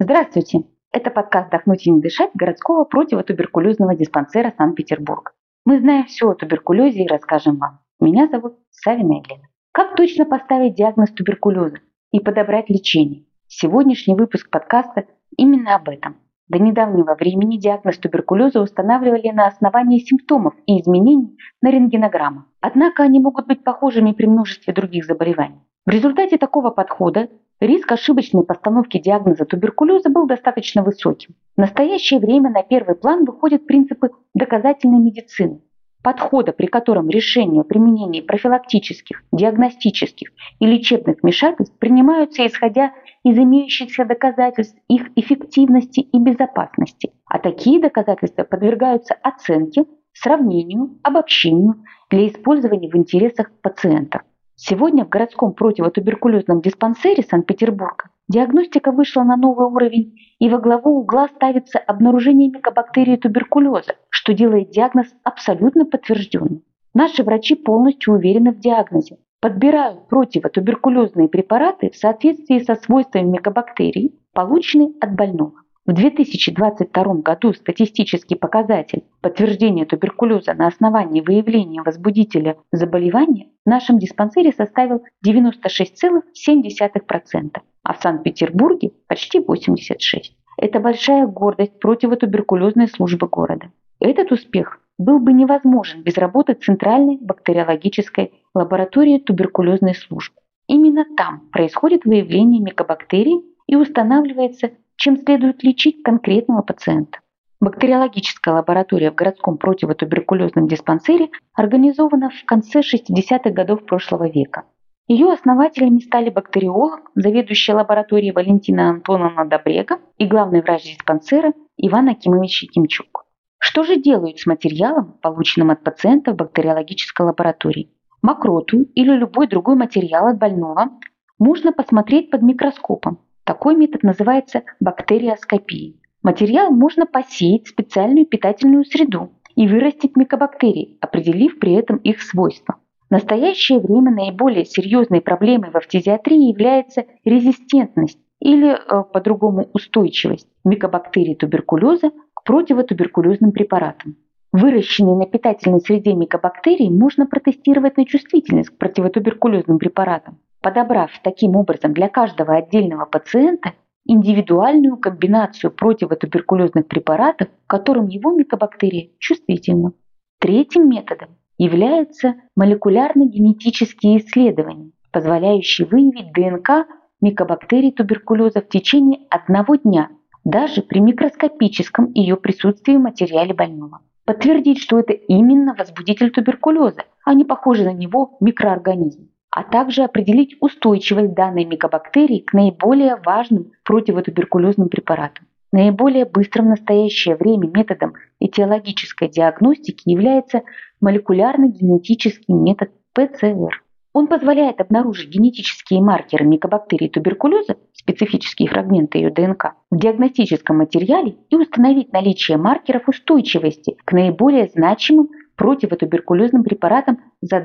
Здравствуйте! Это подкаст «Дохнуть и не дышать» городского противотуберкулезного диспансера Санкт-Петербург. Мы знаем все о туберкулезе и расскажем вам. Меня зовут Савина Елена. Как точно поставить диагноз туберкулеза и подобрать лечение? Сегодняшний выпуск подкаста именно об этом. До недавнего времени диагноз туберкулеза устанавливали на основании симптомов и изменений на рентгенограммах. Однако они могут быть похожими при множестве других заболеваний. В результате такого подхода риск ошибочной постановки диагноза туберкулеза был достаточно высоким. В настоящее время на первый план выходят принципы доказательной медицины, подхода, при котором решения о применении профилактических, диагностических и лечебных вмешательств принимаются исходя из имеющихся доказательств их эффективности и безопасности, а такие доказательства подвергаются оценке, сравнению, обобщению для использования в интересах пациента. Сегодня в городском противотуберкулезном диспансере Санкт-Петербурга диагностика вышла на новый уровень, и во главу угла ставится обнаружение микобактерии туберкулеза, что делает диагноз абсолютно подтвержденным. Наши врачи полностью уверены в диагнозе, подбирают противотуберкулезные препараты в соответствии со свойствами микобактерий, полученные от больного. В 2022 году статистический показатель подтверждения туберкулеза на основании выявления возбудителя заболевания в нашем диспансере составил 96,7%, а в Санкт-Петербурге почти 86%. Это большая гордость противотуберкулезной службы города. Этот успех был бы невозможен без работы Центральной бактериологической лаборатории туберкулезной службы. Именно там происходит выявление микобактерий и устанавливается чем следует лечить конкретного пациента. Бактериологическая лаборатория в городском противотуберкулезном диспансере организована в конце 60-х годов прошлого века. Ее основателями стали бактериолог, заведующая лабораторией Валентина Антоновна Добрега и главный врач диспансера Иван Акимович Якимчук. Что же делают с материалом, полученным от пациента в бактериологической лаборатории? Мокроту или любой другой материал от больного можно посмотреть под микроскопом такой метод называется бактериоскопией. Материал можно посеять в специальную питательную среду и вырастить микобактерии, определив при этом их свойства. В настоящее время наиболее серьезной проблемой в фтизиатрии является резистентность или, э, по-другому, устойчивость микобактерий туберкулеза к противотуберкулезным препаратам. Выращенные на питательной среде микобактерии можно протестировать на чувствительность к противотуберкулезным препаратам подобрав таким образом для каждого отдельного пациента индивидуальную комбинацию противотуберкулезных препаратов, к которым его микобактерии чувствительны. Третьим методом являются молекулярно-генетические исследования, позволяющие выявить ДНК микобактерий туберкулеза в течение одного дня, даже при микроскопическом ее присутствии в материале больного. Подтвердить, что это именно возбудитель туберкулеза, а не похожий на него микроорганизм а также определить устойчивость данной микобактерии к наиболее важным противотуберкулезным препаратам. Наиболее быстрым в настоящее время методом этиологической диагностики является молекулярно-генетический метод ПЦР. Он позволяет обнаружить генетические маркеры микобактерий туберкулеза, специфические фрагменты ее ДНК, в диагностическом материале и установить наличие маркеров устойчивости к наиболее значимым противотуберкулезным препаратам за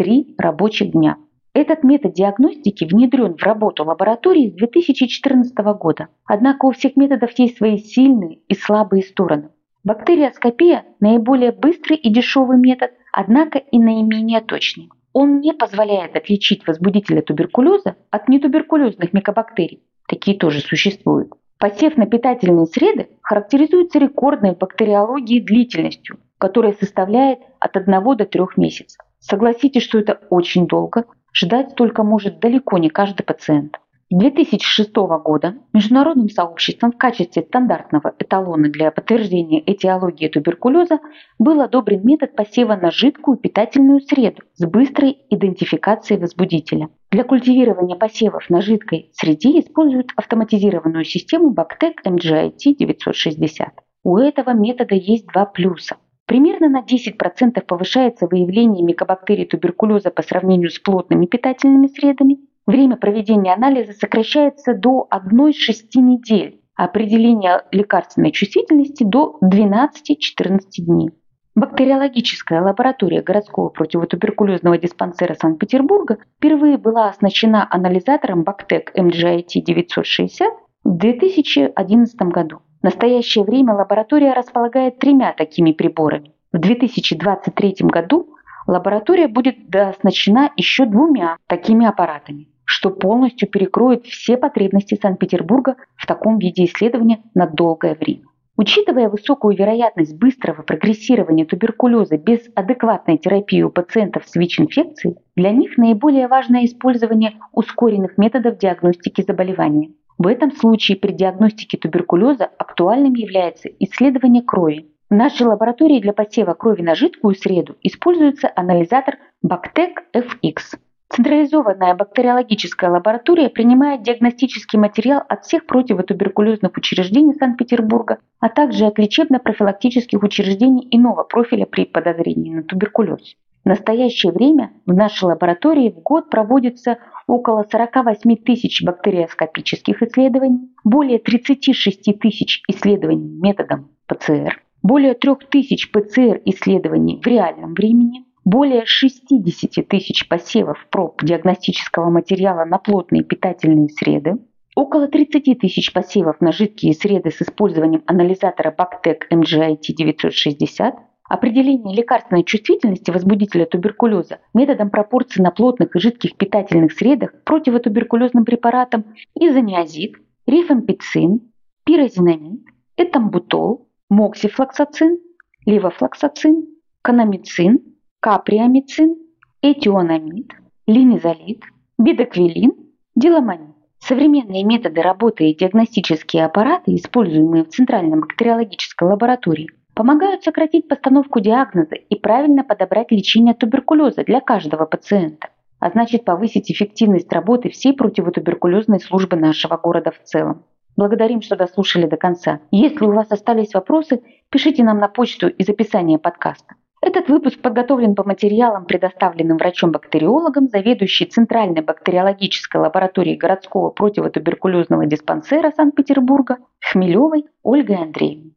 2-3 рабочих дня. Этот метод диагностики внедрен в работу лаборатории с 2014 года. Однако у всех методов есть свои сильные и слабые стороны. Бактериоскопия – наиболее быстрый и дешевый метод, однако и наименее точный. Он не позволяет отличить возбудителя туберкулеза от нетуберкулезных микобактерий. Такие тоже существуют. Посев на питательные среды характеризуется рекордной в бактериологии длительностью которая составляет от 1 до 3 месяцев. Согласитесь, что это очень долго. Ждать только может далеко не каждый пациент. С 2006 года международным сообществом в качестве стандартного эталона для подтверждения этиологии туберкулеза был одобрен метод посева на жидкую питательную среду с быстрой идентификацией возбудителя. Для культивирования посевов на жидкой среде используют автоматизированную систему Bactec MGIT 960. У этого метода есть два плюса – Примерно на 10% повышается выявление микобактерий туберкулеза по сравнению с плотными питательными средами. Время проведения анализа сокращается до 1-6 недель, а определение лекарственной чувствительности до 12-14 дней. Бактериологическая лаборатория городского противотуберкулезного диспансера Санкт-Петербурга впервые была оснащена анализатором Bactec MGIT 960 в 2011 году. В настоящее время лаборатория располагает тремя такими приборами. В 2023 году лаборатория будет оснащена еще двумя такими аппаратами, что полностью перекроет все потребности Санкт-Петербурга в таком виде исследования на долгое время. Учитывая высокую вероятность быстрого прогрессирования туберкулеза без адекватной терапии у пациентов с ВИЧ-инфекцией, для них наиболее важно использование ускоренных методов диагностики заболевания. В этом случае при диагностике туберкулеза актуальным является исследование крови. В нашей лаборатории для посева крови на жидкую среду используется анализатор Bactec FX. Централизованная бактериологическая лаборатория принимает диагностический материал от всех противотуберкулезных учреждений Санкт-Петербурга, а также от лечебно-профилактических учреждений иного профиля при подозрении на туберкулез. В настоящее время в нашей лаборатории в год проводится около 48 тысяч бактериоскопических исследований, более 36 тысяч исследований методом ПЦР, более 3 тысяч ПЦР-исследований в реальном времени, более 60 тысяч посевов проб диагностического материала на плотные питательные среды, около 30 тысяч посевов на жидкие среды с использованием анализатора Bactec MGIT 960, определение лекарственной чувствительности возбудителя туберкулеза методом пропорций на плотных и жидких питательных средах противотуберкулезным препаратам изониазид, рифампицин, пирозинамид, этамбутол, моксифлоксацин, левофлоксацин, канамицин, каприамицин, этионамид, линизолид, бидоквилин, диламонид. Современные методы работы и диагностические аппараты, используемые в Центральной бактериологической лаборатории, помогают сократить постановку диагноза и правильно подобрать лечение туберкулеза для каждого пациента, а значит повысить эффективность работы всей противотуберкулезной службы нашего города в целом. Благодарим, что дослушали до конца. Если у вас остались вопросы, пишите нам на почту из описания подкаста. Этот выпуск подготовлен по материалам, предоставленным врачом-бактериологом, заведующей Центральной бактериологической лабораторией городского противотуберкулезного диспансера Санкт-Петербурга Хмелевой Ольгой Андреевной.